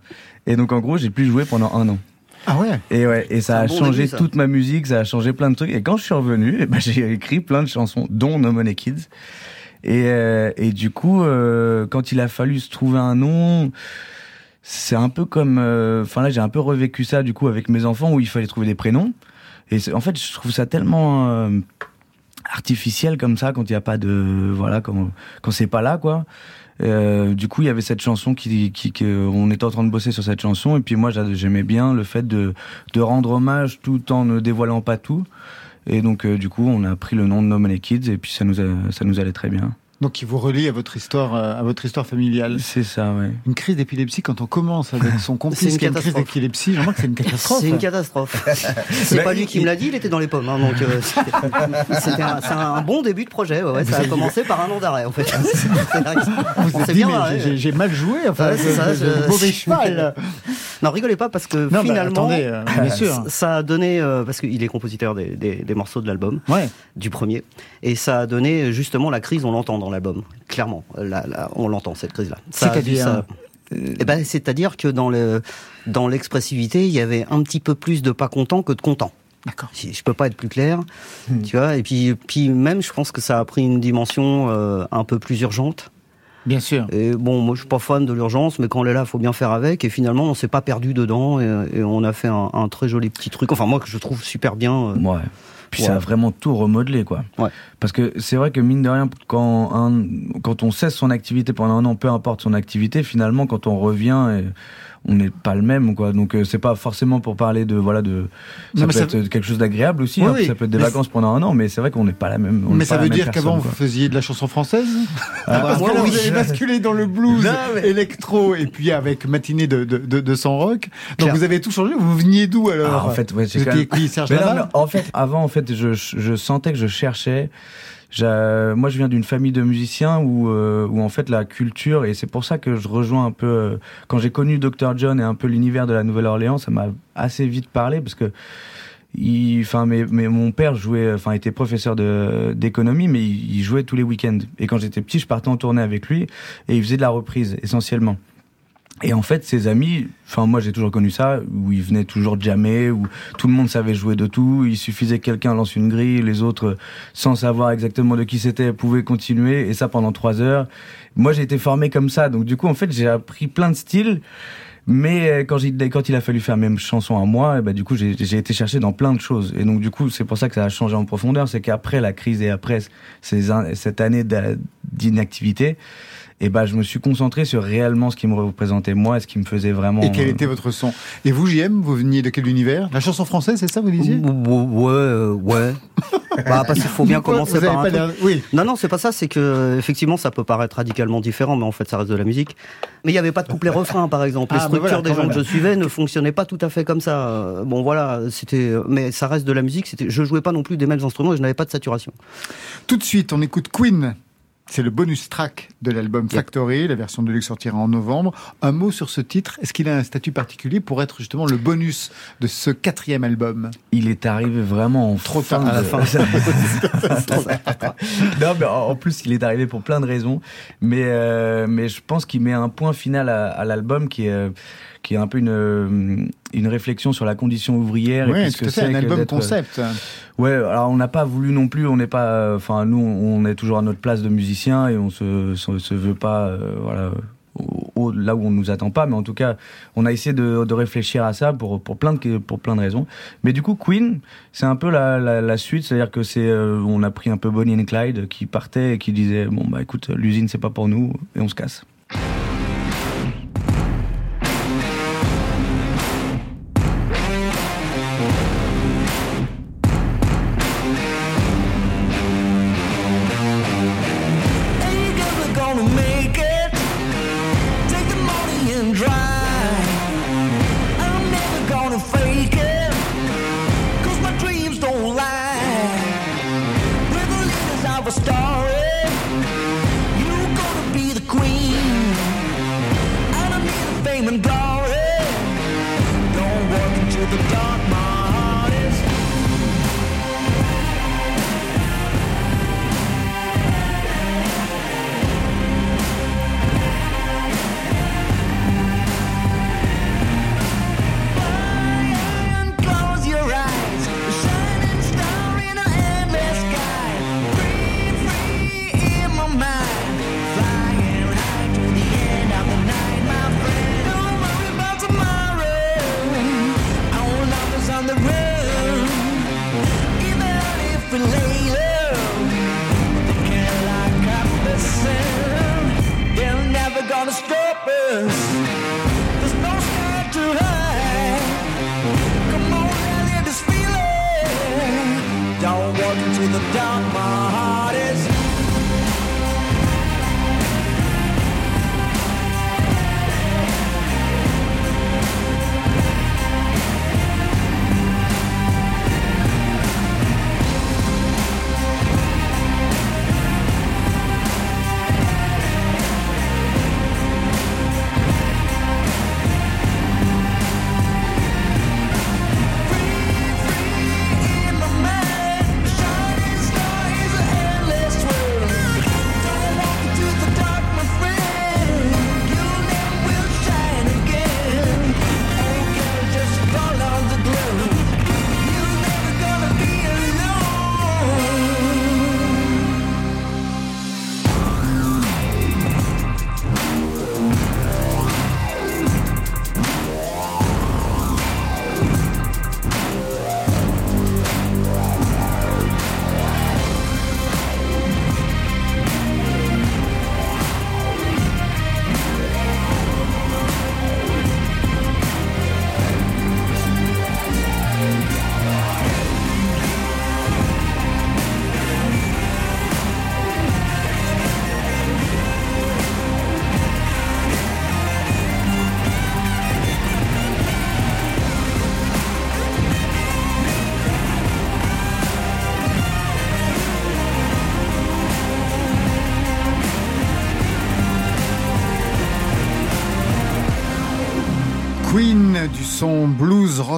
Et donc, en gros, j'ai plus joué pendant un an. Ah ouais? Et ouais, et ça a bon changé début, ça. toute ma musique, ça a changé plein de trucs. Et quand je suis revenu, eh ben, j'ai écrit plein de chansons, dont No Money Kids. Et, euh, et du coup, euh, quand il a fallu se trouver un nom, c'est un peu comme, euh, enfin là, j'ai un peu revécu ça du coup avec mes enfants où il fallait trouver des prénoms. Et en fait, je trouve ça tellement euh, artificiel comme ça quand il n'y a pas de, voilà, quand quand c'est pas là quoi. Euh, du coup, il y avait cette chanson qui, qui, on était en train de bosser sur cette chanson, et puis moi, j'a- j'aimais bien le fait de, de rendre hommage tout en ne dévoilant pas tout. Et donc, euh, du coup, on a pris le nom de No Money Kids, et puis ça nous, a- ça nous allait très bien. Donc, il vous relie à votre histoire, euh, à votre histoire familiale. C'est ça, ouais. Une crise d'épilepsie quand on commence avec son C'est complice une qui a une crise d'épilepsie, je remarque que c'est une catastrophe. C'est une catastrophe. c'est pas lui qui me l'a dit, il était dans les pommes. hein, donc euh, c'était un, c'est un bon début de projet. ouais, ça a commencé par un an d'arrêt en fait. Vous êtes dit, bien mais j'ai- mal joué, enfin, Ouais, ça, je- mauvais cheval. Non, rigolez pas parce que Non, mais finalement, attendez, euh, bien sûr. ça- ça a donné euh, parce qu'il est compositeur des, des- des morceaux de l'album, Ouais. du premier, et ça a donné justement la crise. On l'entend dans l'album, clairement. Là, là, on l'entend cette crise-là. C'est-à-dire ça- Eh ben, c'est-à-dire que dans le dans l'expressivité, il y avait un petit peu plus de pas content que de content. D'accord. Si je peux pas être plus clair, tu vois. Et puis puis même, je pense que ça a pris une dimension euh, un peu plus urgente. Bien sûr. Et bon, moi je suis pas fan de l'urgence, mais quand elle est là, faut bien faire avec. Et finalement, on s'est pas perdu dedans et, et on a fait un, un très joli petit truc. Enfin moi que je trouve super bien. euh, Ouais. Puis Ouais. ça a vraiment tout remodelé, quoi. Ouais. Parce que c'est vrai que mine de rien, quand, un, quand on cesse son activité pendant un an, peu importe son activité, finalement, quand on revient, eh, on n'est pas le même, quoi. Donc euh, c'est pas forcément pour parler de voilà de. Ça Non, peut ça être quelque chose d'agréable aussi. Oui, hein, oui. ça peut être des Mais vacances pendant un an, mais c'est vrai qu'on n'est pas la même. on Mais ça veut dire qu'avant vous faisiez de la chanson française? Ah, Parce moi, que là vous avez basculé dans le blues, Non, mais- électro et puis avec matinée de, de, de, de son rock. Donc Claire. vous avez tout changé. Vous veniez d'où alors? Ah, en fait, ouais, c'est quand même- qui Serge Mais non, en fait, avant, en fait, je, je sentais que je cherchais. Moi, je viens d'une famille de musiciens où, euh, où en fait la culture et c'est pour ça que je rejoins un peu. euh, quand j'ai connu Dr John et un peu l'univers de la Nouvelle-Orléans, ça m'a assez vite parlé parce que. Enfin, mais, mais mon père jouait, enfin, était professeur d'économie, mais il jouait tous les week-ends. Et quand j'étais petit, je partais en tournée avec lui et il faisait de la reprise essentiellement. Et en fait, ses amis, enfin moi j'ai toujours connu ça, où ils venaient toujours jammer, où tout le monde savait jouer de tout, il suffisait que quelqu'un lance une grille, les autres, sans savoir exactement de qui c'était, pouvaient continuer, et ça pendant trois heures. Moi j'ai été formé comme ça, donc du coup en fait j'ai appris plein de styles, mais euh, quand, quand il a fallu faire même chanson à moi, et bah, du coup j'ai, été chercher dans plein de choses. Et donc du coup c'est pour ça que ça a changé en profondeur, c'est qu'après la crise et après ces, cette année d'inactivité, et ben je me suis concentré sur réellement ce qui me représentait moi et ce qui me faisait vraiment. Et quel euh, était votre son? Et vous, JM, vous veniez de quel univers? La chanson française, c'est ça, vous disiez? Ouais, euh, ouais. bah, parce qu'il faut bien commencer par un pas truc. l'air- Oui. Non, non, c'est pas ça. C'est que effectivement, ça peut paraître radicalement différent, mais en fait, ça reste de la musique. Mais il n'y avait pas de couplet refrain, par exemple. Les Ah, bah structures voilà, des gens même. que je suivais ne fonctionnaient pas tout à fait comme ça. Euh, Bon, voilà, c'était. Mais ça reste de la musique. C'était. Je jouais pas non plus des mêmes instruments et je n'avais pas de saturation. Tout de suite, on écoute Queen. C'est le bonus track de l'album Factory. La version de luxe sortira en novembre. Un mot sur ce titre. Est-ce qu'il a un statut particulier pour être justement le bonus de ce quatrième album? Il est arrivé vraiment en Trop fin tard, à la de- fin. non, mais en plus, il est arrivé pour plein de raisons. Mais, euh, mais je pense qu'il met un point final à, à l'album qui est, euh, qui est un peu une, euh, une réflexion sur la condition ouvrière. et Oui, ce tout que à fait, c'est un album d'être- concept. Ouais, alors on n'a pas voulu non plus, on n'est pas, euh, enfin nous, on est toujours à notre place de musicien et on se, se, se veut pas, euh, voilà, au- au- là où on nous attend pas, mais en tout cas, on a essayé de, de réfléchir à ça pour pour plein de pour plein de raisons. Mais du coup, Queen, c'est un peu la, la, la suite, c'est-à-dire que c'est, euh, on a pris un peu Bonnie and Clyde qui partait et qui disait bon bah écoute, l'usine c'est pas pour nous et on se casse.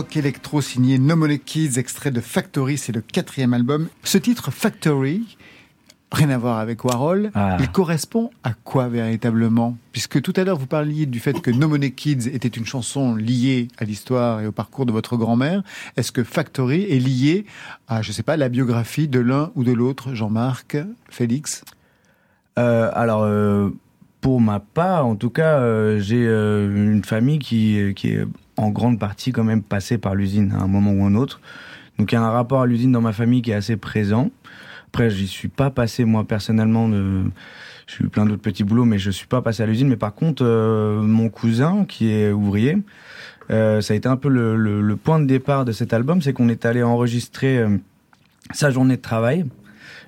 Rock électro signé No Money Kids, extrait de Factory, c'est le quatrième album. Ce titre Factory, rien à voir avec Warhol, Ah. il correspond à quoi véritablement? Puisque tout à l'heure vous parliez du fait que No Money Kids était une chanson liée à l'histoire et au parcours de votre grand-mère, est-ce que Factory est lié à, je sais pas, la biographie de l'un ou de l'autre, Jean-Marc, Félix? Euh, alors, euh, pour ma part, en tout cas, euh, j'ai une famille qui, qui est en grande partie quand même passée par l'usine à un moment ou un autre. Donc il y a un rapport à l'usine dans ma famille qui est assez présent. Après, j'y suis pas passé moi personnellement. De... J'ai eu plein d'autres petits boulots, mais je suis pas passé à l'usine. Mais par contre, euh, mon cousin qui est ouvrier, euh, ça a été un peu le point de départ de cet album, c'est qu'on est allé enregistrer euh, sa journée de travail.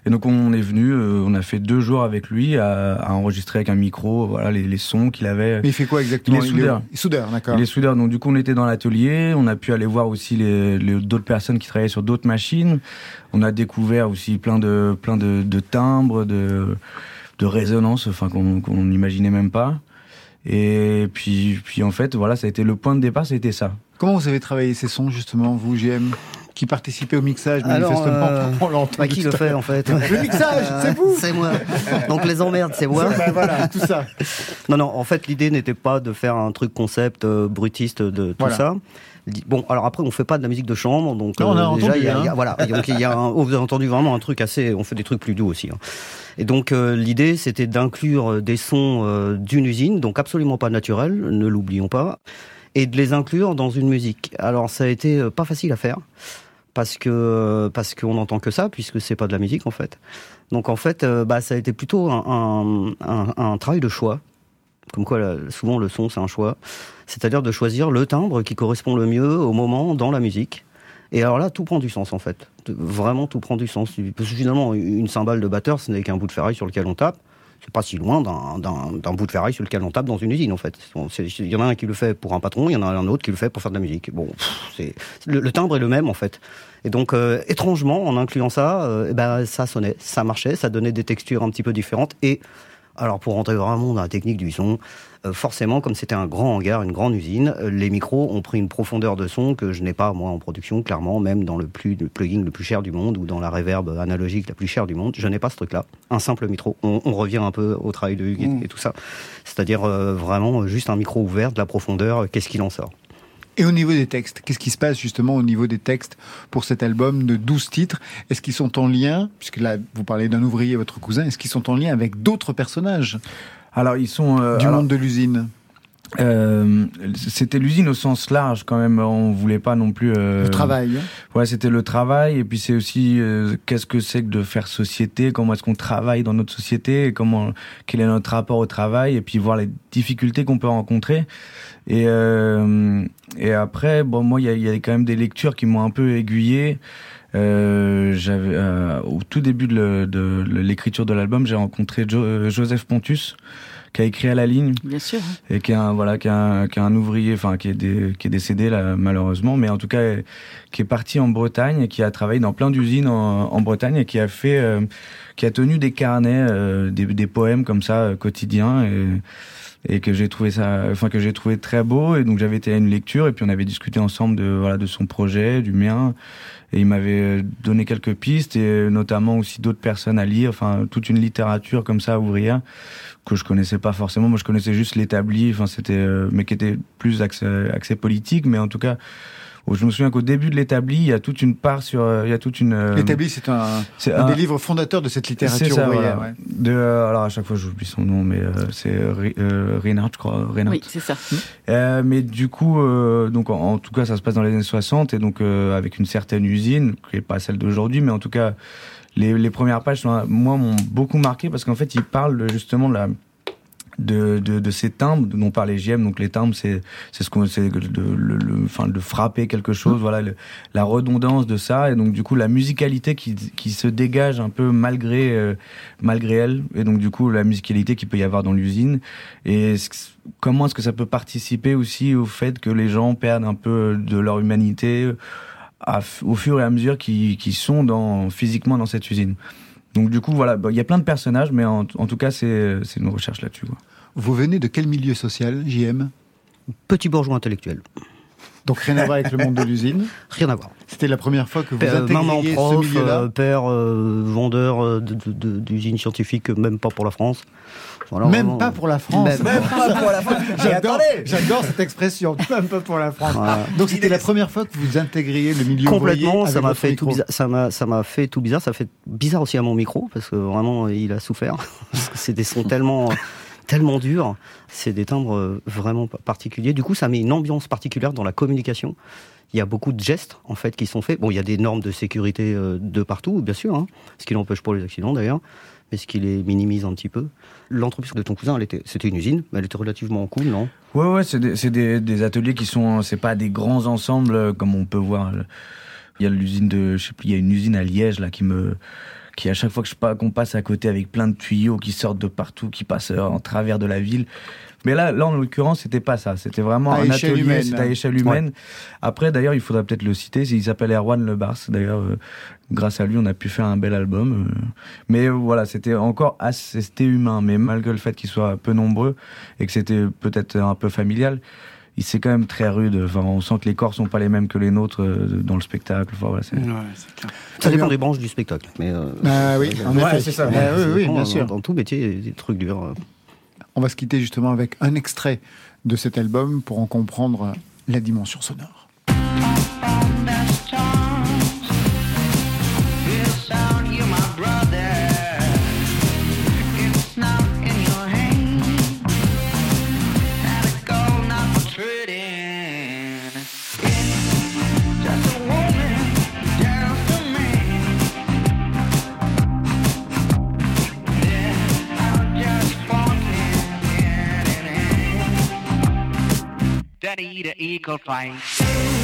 Et donc on est venu, euh, on a fait deux jours avec lui à, à enregistrer avec un micro, voilà les, les sons qu'il avait. Mais il fait quoi exactement Il est soudeur. il est soudeur, d'accord. Il est soudeur. Donc du coup on était dans l'atelier, on a pu aller voir aussi les, les- d'autres personnes qui travaillaient sur d'autres machines. On a découvert aussi plein de plein de, de timbres, de de résonances, enfin qu'on qu'on n'imaginait même pas. Et puis puis en fait voilà ça a été le point de départ, c'était ça. Comment vous avez travaillé ces sons justement, vous, JM qui participait au mixage Alors, manifestement euh, on l'entend bah, qui le fait en fait Le mixage, c'est vous C'est moi. Donc les emmerdes, c'est moi. Bah, voilà, tout ça. Non, non, en fait, l'idée n'était pas de faire un truc concept euh, brutiste de tout Voilà. ça. Bon, alors après, on fait pas de la musique de chambre, donc euh, Non, on a déjà, entendu, il y a, il y a- hein. voilà, donc il y a, un, oh, vous avez entendu vraiment un truc assez, on fait des trucs plus doux aussi. hein. Et donc euh, l'idée, c'était d'inclure euh, des sons euh, d'une usine, donc absolument pas naturels, ne l'oublions pas, et de les inclure dans une musique. Alors ça a été euh, pas facile à faire parce que parce qu'on n'entend que ça puisque c'est pas de la musique en fait. Donc en fait, euh, bah ça a été plutôt un, un, un- travail de choix. Comme quoi, souvent le son c'est un choix, c'est-à-dire de choisir le timbre qui correspond le mieux au moment dans la musique. Et alors là, tout prend du sens en fait. Vraiment, tout prend du sens. Parce que finalement, une cymbale de batteur, ce n'est qu'un bout de ferraille sur lequel on tape. C'est pas si loin d'un- bout de ferraille sur lequel on tape dans une usine en fait. Il y en a un qui le fait pour un patron, il y en a un autre qui le fait pour faire de la musique. Bon, pff, le, le timbre est le même en fait. Et donc euh, étrangement, en incluant ça, euh, eh ben ça sonnait, ça marchait, ça donnait des textures un petit peu différentes et alors pour rentrer vraiment dans la technique du son, forcément comme c'était un grand hangar, une grande usine, euh, les micros ont pris une profondeur de son que je n'ai pas moi en production, clairement, même dans le, plus, le plugin le plus cher du monde ou dans la reverb analogique la plus chère du monde, je n'ai pas ce truc-là. Un simple micro. On, on revient un peu au travail de Hugues et- Mm. et, tout ça. C'est-à-dire euh, vraiment juste un micro ouvert, de la profondeur, euh, qu'est-ce qu'il en sort? Et au niveau des textes, qu'est-ce qui se passe justement au niveau des textes pour cet album de 12 titres? Est-ce qu'ils sont en lien, puisque là vous parlez d'un ouvrier, votre cousin, est-ce qu'ils sont en lien avec d'autres personnages? Alors ils sont euh, du alors- monde de l'usine Euh, c'était l'usine au sens large quand même. On voulait pas non plus. euh, Le travail. hein. Ouais, c'était le travail. Et puis c'est aussi euh, qu'est-ce que c'est que de faire société? Comment est-ce qu'on travaille dans notre société? Et Comment quel est notre rapport au travail? Et puis voir les difficultés qu'on peut rencontrer. Et euh, et après, bon, moi, il y y a quand même des lectures qui m'ont un peu aiguillé. Euh, j'avais euh, au tout début de l'écriture de l'album, j'ai rencontré Jo- euh, Joseph Pontus qui a écrit à la ligne Bien sûr. et qui est un voilà qui est un, qui est un ouvrier enfin qui est dé- qui est décédé là malheureusement mais en tout cas qui est parti en Bretagne et qui a travaillé dans plein d'usines en, en Bretagne et qui a fait euh, qui a tenu des carnets euh, des, des poèmes comme ça quotidiens et et que j'ai trouvé ça enfin que j'ai trouvé très beau. Et donc j'avais été à une lecture et puis on avait discuté ensemble de voilà de son projet du mien. Et il m'avait donné quelques pistes et notamment aussi d'autres personnes à lire. Enfin toute une littérature comme ça ouvrière que je connaissais pas forcément. Moi je connaissais juste l'établi. Enfin c'était euh, mais qui était plus accès, accès politique. Mais en tout cas où je me souviens qu'au début de l'établi il y a toute une part sur euh, il y a toute une euh, L'établi, c'est un, c'est un un- des livres fondateurs de cette c'est littérature ça, ouvrière. voilà. ouais. De, euh, alors à chaque fois j'oublie son nom, mais euh, c'est euh, Reinhardt, je crois. Reinhardt. Oui, c'est ça. Euh, mais du coup, euh, donc en, en tout cas, ça se passe dans les années 60 et donc euh, avec une certaine usine, qui est pas celle d'aujourd'hui, mais en tout cas, les, les premières pages, sont, moi, m'ont beaucoup marqué parce qu'en fait, il parle de, justement de la de, de, de ces timbres dont parlait JM. Donc les timbres, c'est c'est ce qu'on c'est de, le, le- enfin de frapper quelque chose. Voilà le- la redondance de ça et donc du coup la musicalité qui, qui se dégage un peu malgré euh, malgré elle et donc du coup la musicalité qu'il peut y avoir dans l'usine et comment est-ce que ça peut participer aussi au fait que les gens perdent un peu de leur humanité au fur et à mesure qu'ils qu'ils sont dans physiquement dans cette usine. Donc du coup voilà, bah, il y a plein de personnages, mais en, en tout cas c'est c'est une recherche là-dessus. Vous venez de quel milieu social, JM Petit bourgeois intellectuel. Donc rien à voir avec le monde de l'usine? Rien à voir. C'était la première fois que vous Père- maman intégriez ce prof, milieu-là? euh, père euh, vendeur euh, de- de- de- d'usines scientifiques, même pas pour la France. Voilà, Même vraiment. pas pour la France. Même pas pour la France. J'adore, j'adore cette expression. Même pas pour la France. Voilà. Donc c'était la première fois que vous intégriez le milieu Complètement, ça m'a fait tout bizarre. Ça m'a, ça m'a fait tout bizarre. Ça fait bizarre aussi à mon micro parce que vraiment il a souffert. Parce que des sons tellement, tellement durs. C'est des timbres euh, vraiment pa- particuliers. Du coup, ça met une ambiance particulière dans la communication. Il y a beaucoup de gestes en fait qui sont faits. Bon, il y a des normes de sécurité euh, de partout, bien sûr, hein, ce qui n'empêche pas les accidents d'ailleurs, mais ce qui les minimise un petit peu. L'entreprise de ton cousin, c'était une usine, mais elle était relativement cool, non? Ouais, ouais, c'est des, c'est des, des ateliers qui sont, c'est pas des grands ensembles euh, comme on peut voir. Il y a l'usine de, je sais plus, il y a une usine à Liège là qui me, qui à chaque fois que je pas qu'on passe à côté avec plein de tuyaux qui sortent de partout, qui passent euh, en travers de la ville. Mais là, là en l'occurrence, c'était pas ça. C'était vraiment À un atelier, c'était à échelle humaine. Après, d'ailleurs, il faudrait peut-être le citer. Il s'appelle Erwan Lebars. D'ailleurs, euh, grâce à lui, on a pu faire un bel album. euh. Mais euh, voilà, c'était encore assez, humain. Mais malgré le fait qu'ils soient peu nombreux et que c'était peut-être un peu familial, il c'est quand même très rude. Enfin, on sent que les corps sont pas les mêmes que les nôtres euh, dans le spectacle. Enfin, voilà, c'est- Ça dépend des branches du spectacle. Mais euh, Ah oui, en Ouais, effet. c'est ça. Ah oui, oui, bien Dans- sûr. Dans tout métier, il y a des trucs durs. euh. On va se quitter justement avec un extrait de cet album pour en comprendre la dimension sonore. gotta eat an eagle flight.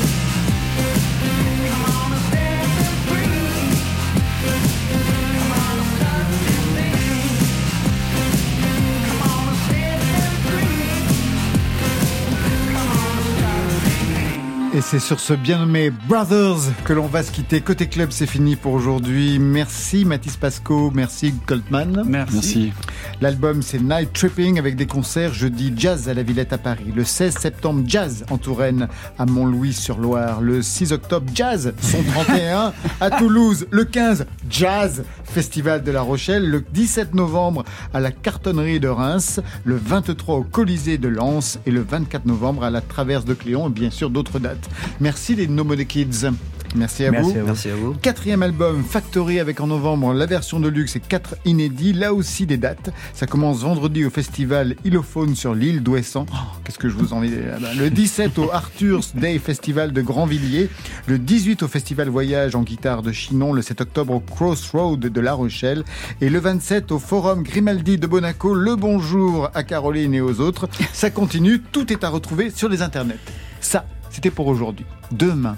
Et c'est sur ce bien nommé Brothers que l'on va se quitter. Côté club, c'est fini pour aujourd'hui. Merci Mathis Pasco, merci Goldman. Merci. Merci. L'album c'est Night Tripping avec des concerts jeudi jazz à la Villette à Paris, le 16 septembre jazz en Touraine à Montlouis-sur-Loire, le 6 octobre jazz son 31 à Toulouse, le 15 jazz festival de La Rochelle, le 17 novembre à la cartonnerie de Reims, le 23 au Colisée de Lens et le 24 novembre à la Traverse de Cléon et bien sûr d'autres dates. Merci les No Money Kids. Merci à Merci vous. à vous. Merci à vous. Quatrième album, Factory, avec en novembre la version de luxe et quatre inédits. Là aussi des dates. Ça commence vendredi au festival Illophone sur l'île d'Ouessant. Oh, Qu'est-ce que je vous envie là-bas. Le 17 au Arthur's Day Festival de Grandvilliers. Le 18 au Festival Voyage en guitare de Chinon. Le 7 octobre au Crossroad de La Rochelle. Et le 27 au Forum Grimaldi de Monaco. Le bonjour à Caroline et aux autres. Ça continue. Tout est à retrouver sur les internets. Ça, c'était pour aujourd'hui. Demain,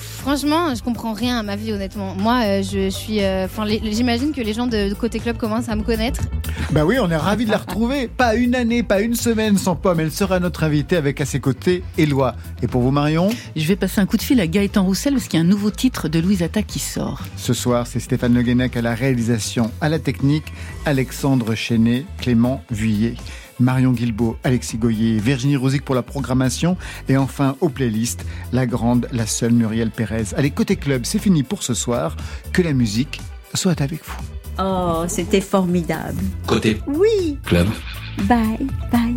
Franchement, je comprends rien à ma vie, honnêtement. Moi, euh, je suis. euh, Enfin, j'imagine que les gens de, de côté club commencent à me connaître. Bah oui, on est ravis de la retrouver. Pas une année, pas une semaine sans pomme. Elle sera notre invitée avec à ses côtés Éloi. Et pour vous, Marion Je vais passer un coup de fil à Gaëtan Roussel parce qu'il y a un nouveau titre de Louise Atta qui sort. Ce soir, c'est Stéphane Le Guenec à la réalisation, à la technique, Alexandre Chenet, Clément Vuillet. Marion Guilbault, Alexis Goyer, Virginie Rosic pour la programmation et enfin aux playlists, la grande, la seule Muriel Pérez. Allez, côté club, c'est fini pour ce soir. Que la musique soit avec vous. Oh, c'était formidable. Côté Oui. club. Bye, bye.